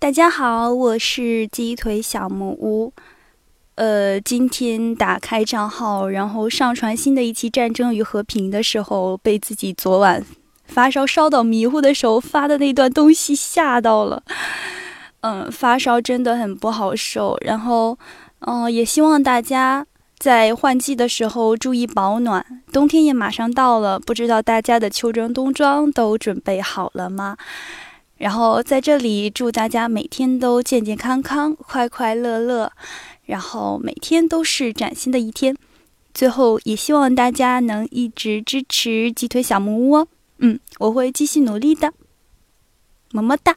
大家好，我是鸡腿小木屋。呃，今天打开账号，然后上传新的一期《战争与和平》的时候，被自己昨晚发烧烧到迷糊的时候发的那段东西吓到了。嗯，发烧真的很不好受。然后，嗯，也希望大家在换季的时候注意保暖。冬天也马上到了，不知道大家的秋装冬装都准备好了吗？然后在这里祝大家每天都健健康康、快快乐乐，然后每天都是崭新的一天。最后也希望大家能一直支持鸡腿小木屋哦。嗯，我会继续努力的，么么哒。